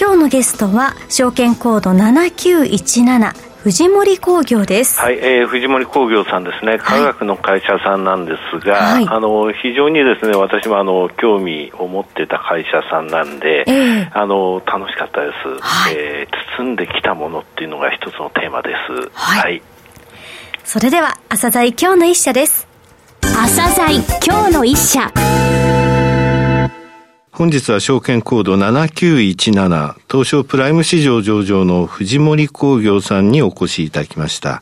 今日のゲストは証券コード7917藤森工業です。はい、えー、藤森工業さんですね、科学の会社さんなんですが、はい、あの非常にですね、私もあの興味を持ってた会社さんなんで、えー、あの楽しかったです、はい、えー、包んできたものっていうのが一つのテーマです。はい。はい、それでは朝鮮今日の一社です。朝鮮今日の一社。本日は証券コード7917東証プライム市場上場の藤森工業さんにお越しいただきました。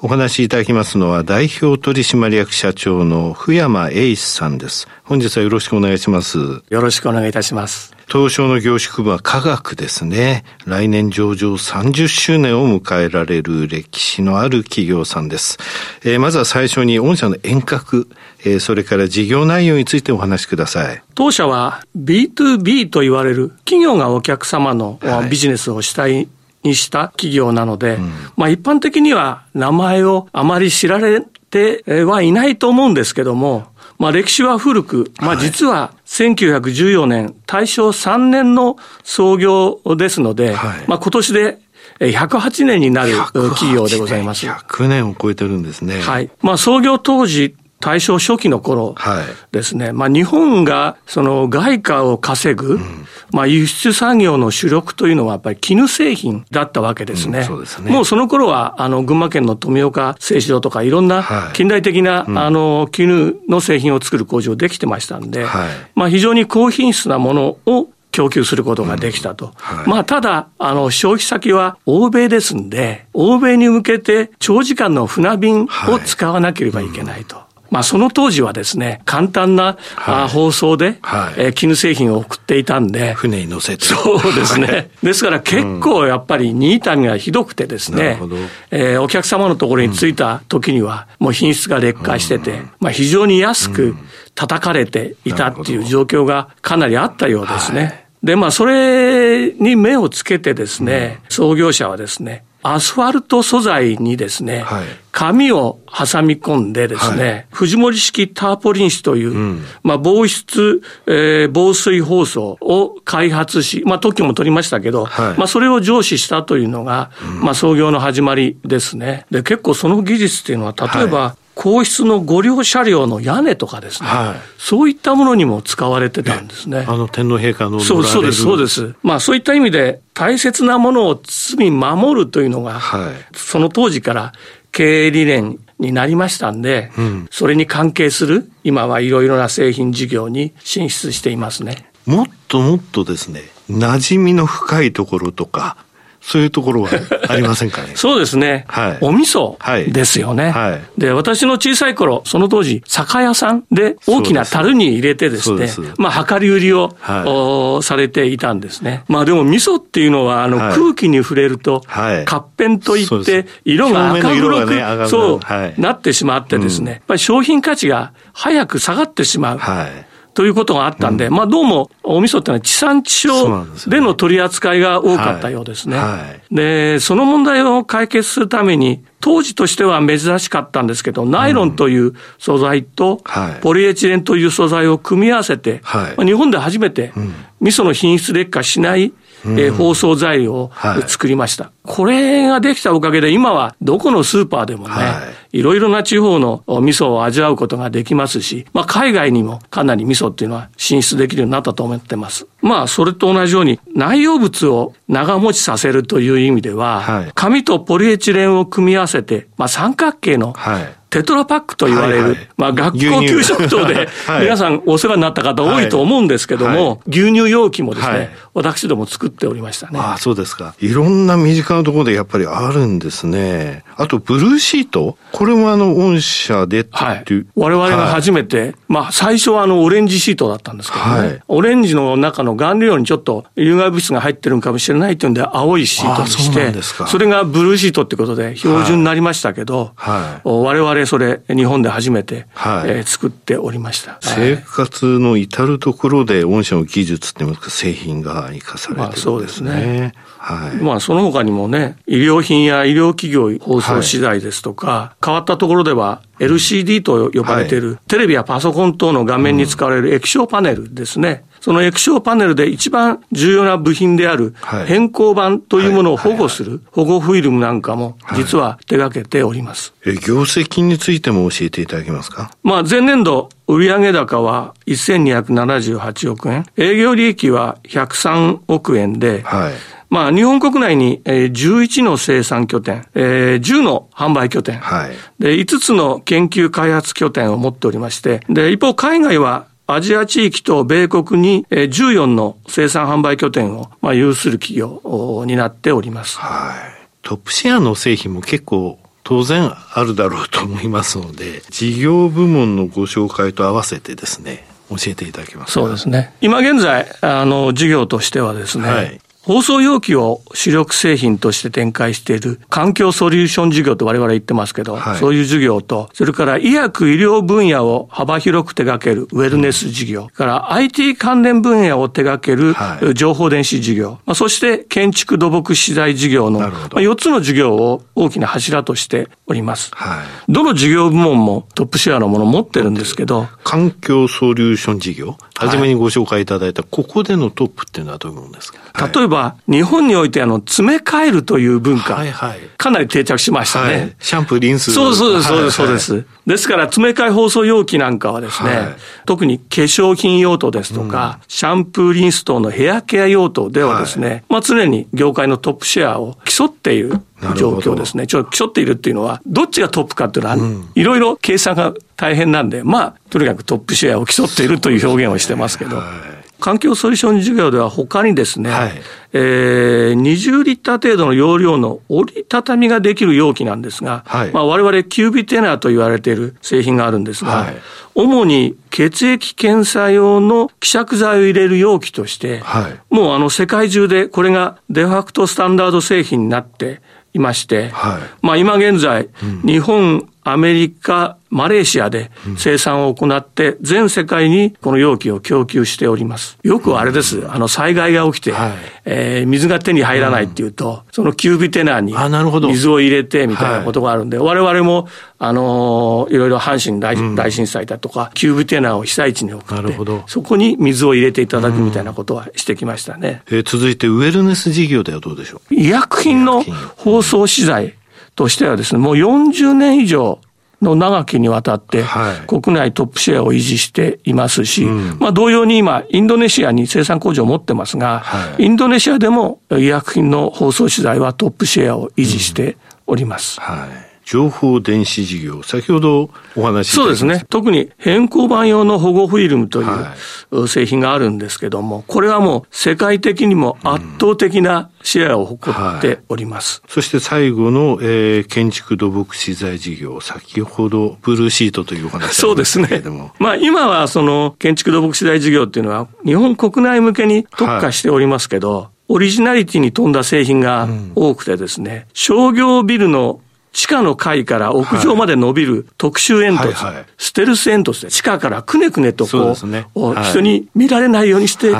お話しいただきますのは代表取締役社長の福山英一さんです。本日はよろしくお願いします。よろしくお願いいたします。東証の業種区分は科学ですね。来年上場30周年を迎えられる歴史のある企業さんです。えー、まずは最初に御社の遠隔、えー、それから事業内容についてお話しください。当社は B2B と言われる企業がお客様のビジネスを主体にした企業なので、うん、まあ一般的には名前をあまり知られてはいないと思うんですけども、まあ歴史は古く、まあ実は1914年、大正3年の創業ですので、はい、まあ今年で108年になる企業でございます。100年を超えてるんですね。はい。まあ創業当時、大正初期の頃ですね、はい、まあ日本がその外貨を稼ぐ、うん、まあ輸出産業の主力というのはやっぱり絹製品だったわけですね。うん、そうですね。もうその頃はあの群馬県の富岡製糸場とかい。ろんな近代的な、はい、あの絹の製品を作る工場できてましたんで、はい、まあ非常に高品質なものを供給することができたと。うん。はい、まあ、ただ、あの、消費先は欧米ですんで、欧米に向けて長時間の船便を使わなければいけないと。はいまあ、その当時はですね、簡単な、はい、放送で、はい。えー、絹製品を送っていたんで。船に乗せて。そうですね。ですから結構やっぱり新谷がひどくてですね、うん、えー、お客様のところに着いた時には、もう品質が劣化してて、うん、まあ、非常に安く叩かれていたっていう状況がかなりあったようですね。で、まあ、それに目をつけてですね、創業者はですね、アスファルト素材にですね、はい、紙を挟み込んでですね、はい、藤森式ターポリン紙という、うん、まあ、防湿、えー、防水包装を開発し、まあ、特許も取りましたけど、はい、まあ、それを上司したというのが、うん、まあ、創業の始まりですね。で、結構その技術っていうのは、例えば、皇室の御陵車両の屋根とかですね、はい、そういったものにも使われてたんですね。あの天皇陛下のそうそうです、そうです。まあそういった意味で大切なものを包み守るというのが、はい、その当時から経営理念になりましたんで、うん、それに関係する今はいろいろな製品事業に進出していますね。もっともっとですね、馴染みの深いところとか、そういうところはありませんかね？そうですね。はい。お味噌ですよね。はい。で、私の小さい頃、その当時、酒屋さんで大きな樽に入れてですね、すまあ、量り売りを、はい、されていたんですね。まあ、でも味噌っていうのは、あの、はい、空気に触れると、はい、活変といって、色が赤黒く、ね、そう、はい、なってしまってですね、うん、やっぱり商品価値が早く下がってしまう。はいということがあったんで、うん、まあどうもお味噌ってのは地産地消での取り扱いが多かったようですね。はい。はい、で、その問題を解決するために、当時としては珍しかったんですけど、ナイロンという素材と、ポリエチレンという素材を組み合わせて、はい、日本で初めて味噌の品質劣化しないえー、包装材料を作りました、はい、これができたおかげで今はどこのスーパーでもね、はい、いろいろな地方の味噌を味わうことができますし、まあ海外にもかなり味噌っていうのは進出できるようになったと思ってます。まあそれと同じように内容物を長持ちさせるという意味では、はい、紙とポリエチレンを組み合わせて、まあ三角形の、はいテトラパックと言われる、はいはい、まあ学校給食等で 皆さんお世話になった方多いと思うんですけども、はい、牛乳容器もですね、はい、私ども作っておりましたね。ああ、そうですか。いろんな身近なところでやっぱりあるんですね。あと、ブルーシート？これもあの、御社でっていう。はい、我々が初めて、まあ最初はあの、オレンジシートだったんですけどね、オレンジの中の顔料にちょっと有害物質が入ってるかもしれないというんで、青いシートにして、それがブルーシートってことで標準になりましたけど、はい、我々それ日本で初めて、はい、えー、作っておりました。生活の至るところで御社の技術って言いますか、製品が生かされてるんですね。まあ、そうですね。はい、まあその他にもね、医療品や医療企業放送資材ですとか、はい、変わったところでは LCD と呼ばれている、はい、テレビやパソコン等の画面に使われる液晶パネルですね。その液晶パネルで一番重要な部品である変更板というものを保護する保護フィルムなんかも実は手掛けております。え業績についても教えていただけますか？まあ前年度売上高は1278億円、営業利益は103億円で、はい。まあ、日本国内に11の生産拠点、10の販売拠点、はい、で5つの研究開発拠点を持っておりまして、で一方海外はアジア地域と米国に14の生産販売拠点をまあ有する企業になっております。はい。トップシェアの製品も結構当然あるだろうと思いますので、事業部門のご紹介と合わせてですね、教えていただけますか？そうですね。今現在、あの、事業としてはですね、はい、放送容器を主力製品として展開している環境ソリューション事業と我々言ってますけど、はい、そういう事業と、それから医薬医療分野を幅広く手掛けるウェルネス事業、うん、から IT 関連分野を手掛ける情報電子事業、はい、そして建築土木資材事業の4つの事業を大きな柱としております。はい、どの事業部門もトップシェアのものを持ってるんですけど、環境ソリューション事業？はじめにご紹介いただいた、ここでのトップっていうのはどういうものですか、例えば、日本においてあの、詰め替えるという文化、はいはい、かなり定着しましたね。はい、シャンプー、リンス。そうそうです、そうです、そうです。ですから、詰め替え包装容器なんかはですね、はい、特に化粧品用途ですとか、うん、シャンプー、リンス等のヘアケア用途ではですね、はい、まあ常に業界のトップシェアを競っている状況ですね。ちょっと競っているっていうのは、どっちがトップかっていうのは、いろいろ計算が大変なんで、まあ、とにかくトップシェアを競っているという表現をしてますけど、環境ソリューション事業では他にですね、はい、えー、20リッター程度の容量の折りたたみができる容器なんですが、はい、まあ、我々キュービテナーと言われている製品があるんですが、はい、主に血液検査用の希釈剤を入れる容器として、はい、もうあの世界中でこれがデファクトスタンダード製品になっていまして、はい、まあ今現在、うん、日本、アメリカ、マレーシアで生産を行って、全世界にこの容器を供給しております。よくあれです。あの、災害が起きて、はい、えー、水が手に入らないっていうと、そのキュービテナーに水を入れてみたいなことがあるんで、我々も、あのー、いろいろ阪神大大震災だとか、キュービテナーを被災地に送って、そこに水を入れていただくみたいなことはしてきましたね。えー、続いて、ウェルネス事業ではどうでしょう？医薬品の包装資材としてはですね、もう40年以上、の長きにわたって、国内トップシェアを維持していますし、まあ同様に今、インドネシアに生産工場を持ってますが、インドネシアでも医薬品の包装資材はトップシェアを維持しております。はい情報電子事業、先ほどお話しそうですね。特に変更版用の保護フィルムという製品があるんですけども、これはもう世界的にも圧倒的なシェアを誇っております。はい、そして最後の、えー、建築土木資材事業、先ほどブルーシートというお話そうですね。まあ今はその建築土木資材事業っていうのは日本国内向けに特化しておりますけど、はい。オリジナリティに富んだ製品が多くてですね、うん、商業ビルの地下の階から屋上まで伸びる特殊煙突、はいはい。はい、ステルス煙突で地下からくねくねとこう、ね。はい、人に見られないようにして、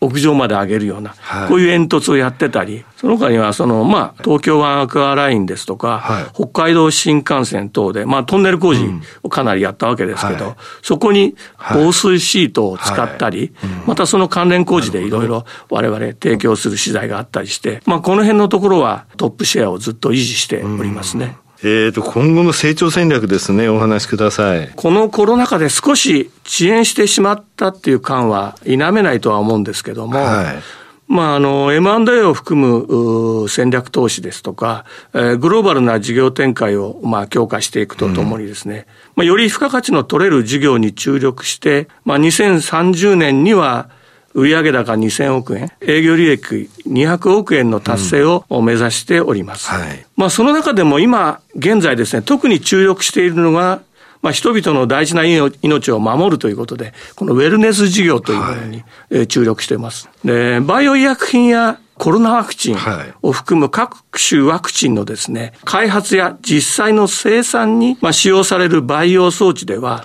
屋上まで上げるような、はい、こういう煙突をやってたり、その他には、その、まあ、東京湾アクアラインですとか、はい、北海道新幹線等で、まあ、トンネル工事をかなりやったわけですけど、うんはい、そこに防水シートを使ったり、またその関連工事でいろいろ我々提供する資材があったりして、まあ、この辺のところはトップシェアをずっと維持しておりますね。うんえっ、ー、と、今後の成長戦略ですね、お話しください。このコロナ禍で少し遅延してしまったっていう感は否めないとは思うんですけども、はい、まあ、あの、M&A を含む戦略投資ですとか、えー、グローバルな事業展開を、まあ、強化していくとともにですね、うん、まあ、より付加価値の取れる事業に注力して、まあ、2030年には、売上高2000億円、営業利益200億円の達成を目指しております。うんはい、まあその中でも今現在ですね、特に注力しているのがまあ、人々の大事な命を守るということで、このウェルネス事業というものに、は注力しています。で、バイオ医薬品やコロナワクチンを含む各種ワクチンのですね、開発や実際の生産に使用される培養装置では、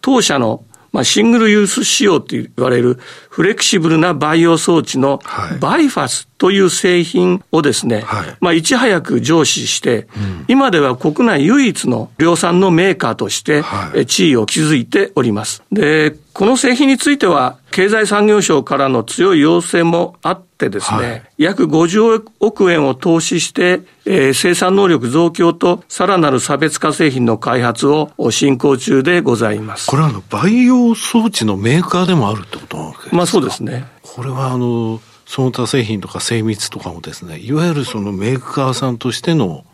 当社のまあ、シングルユース仕様と言われるフレキシブルな培養装置のバイファスという製品をですね、はい、まあ、いち早く上司して、うん、今では国内唯一の量産のメーカーとして、地位を築いております。で、この製品については、経済産業省からの強い要請もあってですね、はい、約50億円を投資して、えー、生産能力増強とさらなる差別化製品の開発を進行中でございます。これはあの、培養装置のメーカーでもあるってことなわけですかまあそうですね。これはあの、その他製品とか精密とかもですね、いわゆるそのメーカーさんとしての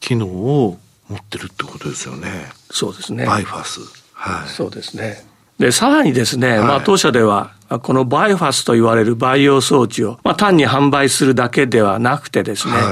機能を持ってるってことですよね。そうですね。バイファス。はい。そうですね。で、さらにですね、はい、まあ当社では、このバイファスと言われる培養装置を、まあ単に販売するだけではなくてですね、はい、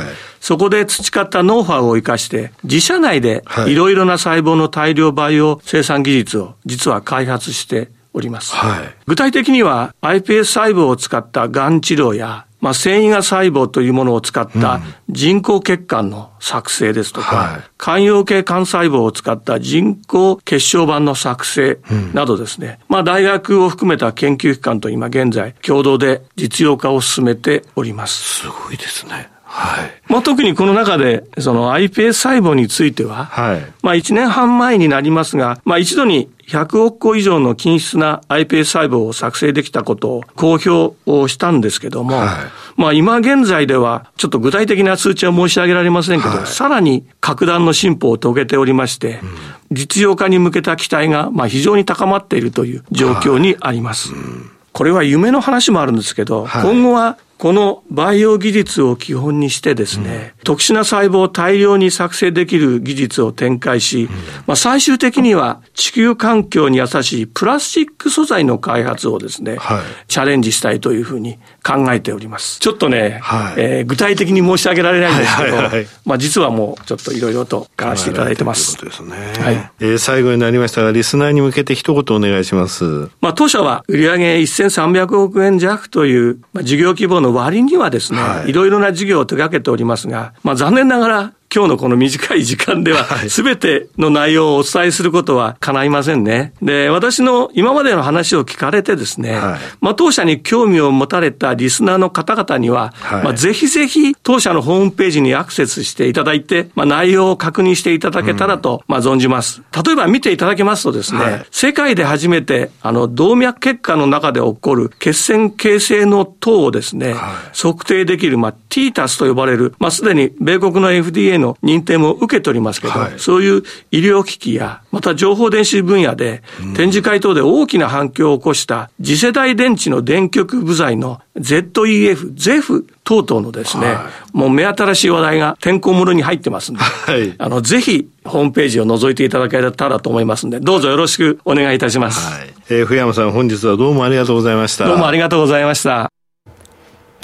そこで培ったノウハウを生かして、自社内でいろいろな細胞の大量培養生産技術を実は開発しております。はい、具体的には iPS 細胞を使ったがん治療やまあ、繊維が細胞というものを使った人工血管の作成ですとか、はい、肝陽系幹細胞を使った人工血小板の作成などですね、うん、まあ、大学を含めた研究機関と今現在共同で実用化を進めております。すごいですね。はい。まあ、特にこの中で、その iPS 細胞については、はい。まあ、1年半前になりますが、まあ、一度に100億個以上の均質な iPS 細胞を作成できたことを公表をしたんですけども、はい、まあ今現在ではちょっと具体的な数値は申し上げられませんけど、はい、さらに格段の進歩を遂げておりまして、うん、実用化に向けた期待がまあ非常に高まっているという状況にあります。はいうん、これは夢の話もあるんですけど、今後はこの培養技術を基本にしてですね、うん、特殊な細胞を大量に作成できる技術を展開し、うん、まあ、最終的には地球環境に優しいプラスチック素材の開発をですね、はい、チャレンジしたいというふうに考えております。ちょっとね、はい、えー、具体的に申し上げられないんですけど、はいはいはい、まあ実はもうちょっといろいろと書かせていただいてます。ということですね。はい。えー、最後になりましたが、リスナーに向けて一言お願いします。まあ当社は売上1300億円弱という、まあ、事業規模の割にはですね、はい、いろいろな事業を手掛けておりますが、まあ残念ながら今日のこの短い時間では、すべての内容をお伝えすることは叶いませんね。で、私の今までの話を聞かれてですね、はい、まあ、当社に興味を持たれたリスナーの方々には、はい、まあ、ぜひぜひ当社のホームページにアクセスしていただいて、まあ、内容を確認していただけたらと、まあ、存じます。例えば見ていただけますとですね、はい、世界で初めて、あの、動脈血管の中で起こる血栓形成の等をですね、測定できる、まあ、ティータスと呼ばれる、まあ、すでに米国の FDA の認定も受けておりますけど、はい、そういう医療機器や、また情報電子分野で、展示会等で大きな反響を起こした次世代電池の電極部材の ZEF、ZEF 等々のですね、はい、もう目新しい話題がてんこ盛りに入ってますんで、はい、あの、ぜひ、ホームページを覗いていただけたらと思いますんで、どうぞよろしくお願いいたします。はい、えー、福山さん、本日はどうもありがとうございました。どうもありがとうございました。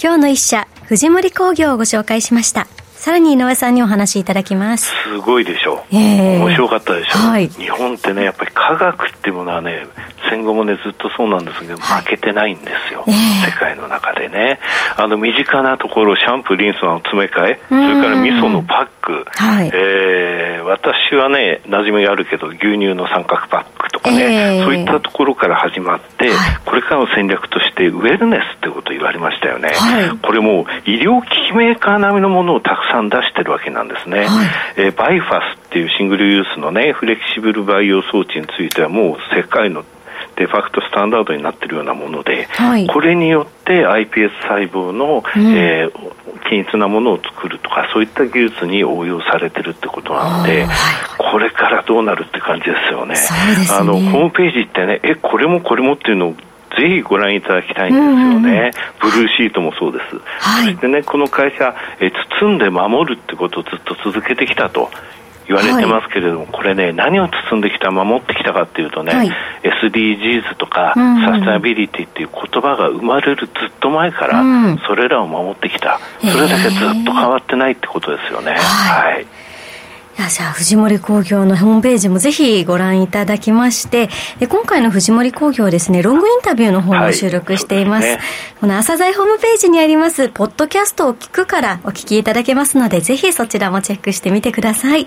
今日の一社、藤森工業をご紹介しました。さらに井上さんにお話しいただきます。すごいでしょう、えー、面白かったでしょう、はい、日本ってねやっぱり科学っていうものはね戦後もねずっとそうなんですけど、負けてないんですよ、えー、世界の中でね。あの身近なところシャンプーリンスの詰め替えそれから味噌のパック、はい、えー、私はね馴染みがあるけど牛乳の三角パックとかね、えー、そういったところから始まって、はい、これからの戦略としてウェルネスってことを言われましたよね、はい、これも医療機器メーカー並みのものをたくさん出してるわけなんですね、はい、えー、バイファスっていうシングルユースのねフレキシブル培養装置についてはもう世界のデファクトスタンダードになっているようなもので、はい、これによって iPS 細胞の、うん、えー、均一なものを作るとかそういった技術に応用されてるってことなので、これからどうなるって感じですよね。ねあのホームページってねえこれもこれもっていうのをぜひご覧いただきたいんですよね。ブルーシートもそうです。はい、そしてね、この会社、え包んで守るってことをずっと続けてきたと。言われてますけれども、はい、これね、何を包んできた、守ってきたかっていうとね、はい、SDGs とか、サステナビリティっていう言葉が生まれるずっと前から、それらを守ってきた、それだけずっと変わってないってことですよね。はい、はい。じゃあ、藤森工業のホームページもぜひご覧いただきまして、で今回の藤森工業ですね、ロングインタビューの方も収録しています。はいすね、この朝鮮ホームページにあります、ポッドキャストを聞くからお聞きいただけますので、ぜひそちらもチェックしてみてください。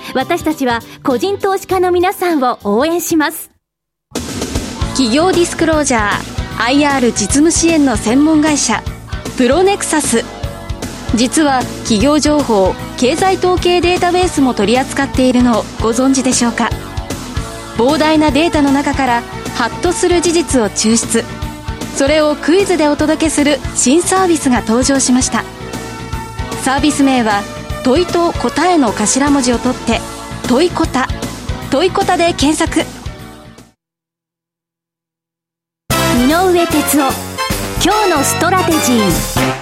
私たちは個人投資家の皆さんを応援します。企業ディスクロージャー IR 実務支援の専門会社プロネクサス。実は企業情報経済統計データベースも取り扱っているのをご存知でしょうか？膨大なデータの中からハッとする事実を抽出。それをクイズでお届けする新サービスが登場しました。サービス名は問いと答えの頭文字を取って問いこた。問いこたで検索。井上哲夫。今日のストラテジー。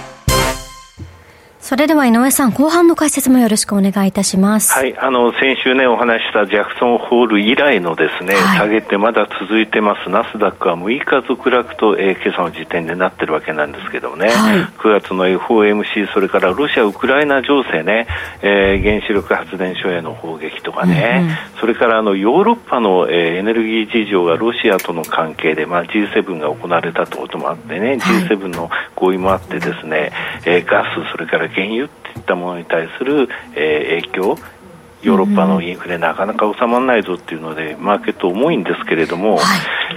それでは井上さん、後半の解説もよろしくお願いいたします。はい、あの、先週ね、お話したジャクソンホール以来のですね、はい、下げてまだ続いてます、ナスダックは6日続落と、えー、今朝の時点でなってるわけなんですけどもね、はい、9月の FOMC、それからロシア・ウクライナ情勢ね、えー、原子力発電所への砲撃とかね、うんうん、それからあのヨーロッパの、えー、エネルギー事情がロシアとの関係で、まあ、G7 が行われたということもあってね、はい、G7 の合意もあってですね、えー、ガス、それから原原油といったものに対する、えー、影響ヨーロッパのインフレ、なかなか収まらないぞっていうので、マーケット重いんですけれども、はい、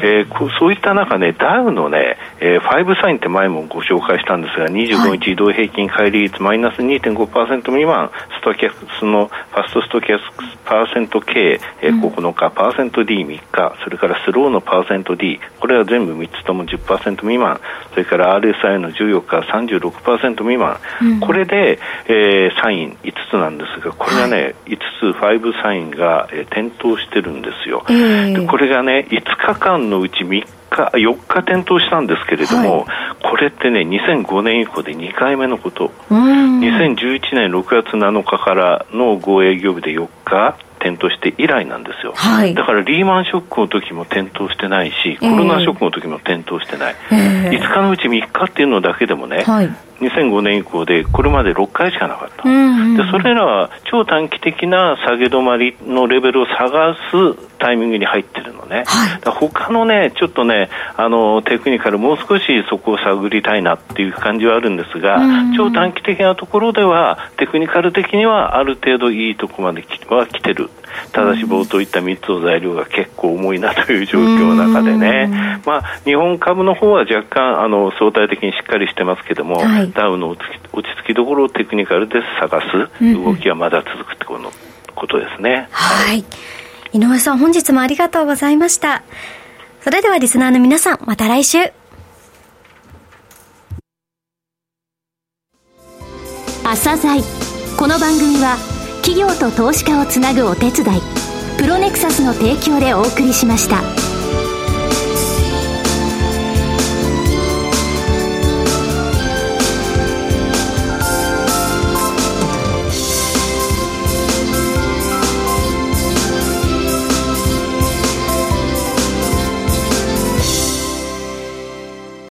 えー、そういった中ね、ダウのね、えー、5サインって前もご紹介したんですが、25日移動平均乖離率マイナス2.5%未満、ストキャスのファストストキャスパーセント K、えー、9日、パーセント D3 日、それからスローのパーセント D、これは全部3つとも10%未満、それから RSI の14日36%未満、うん、これで、えー、サイン5つなんですが、これがね、はい、5つ5サインが、えー、点灯してるんですよ、えー、でこれがね5日間のうち3日4日点灯したんですけれども、はい、これってね2005年以降で2回目のこと。2011年6月7日からの5営業日で4日点灯して以来なんですよ、はい、だからリーマンショックの時も点灯してないし、コロナショックの時も点灯してない、えー、5日のうち3日っていうのだけでもね、はい、2005年以降でこれまで6回しかなかった、うんうん、でそれらは超短期的な下げ止まりのレベルを探すタイミングに入ってるのね、はい、他のねちょっとねあのテクニカルもう少しそこを探りたいなっていう感じはあるんですが、超短期的なところではテクニカル的にはある程度いいところまでは来てる。ただし冒頭言った3つの材料が結構重いなという状況の中でね、まあ、日本株の方は若干あの相対的にしっかりしてますけども、はい、ダウの落ち着きどころをテクニカルで探す。動きはまだ続くってことですね。はい、はい井上さん本日もありがとうございました。それではリスナーの皆さん、また来週。朝鮮この番組は企業と投資家をつなぐお手伝いプロネクサスの提供でお送りしました。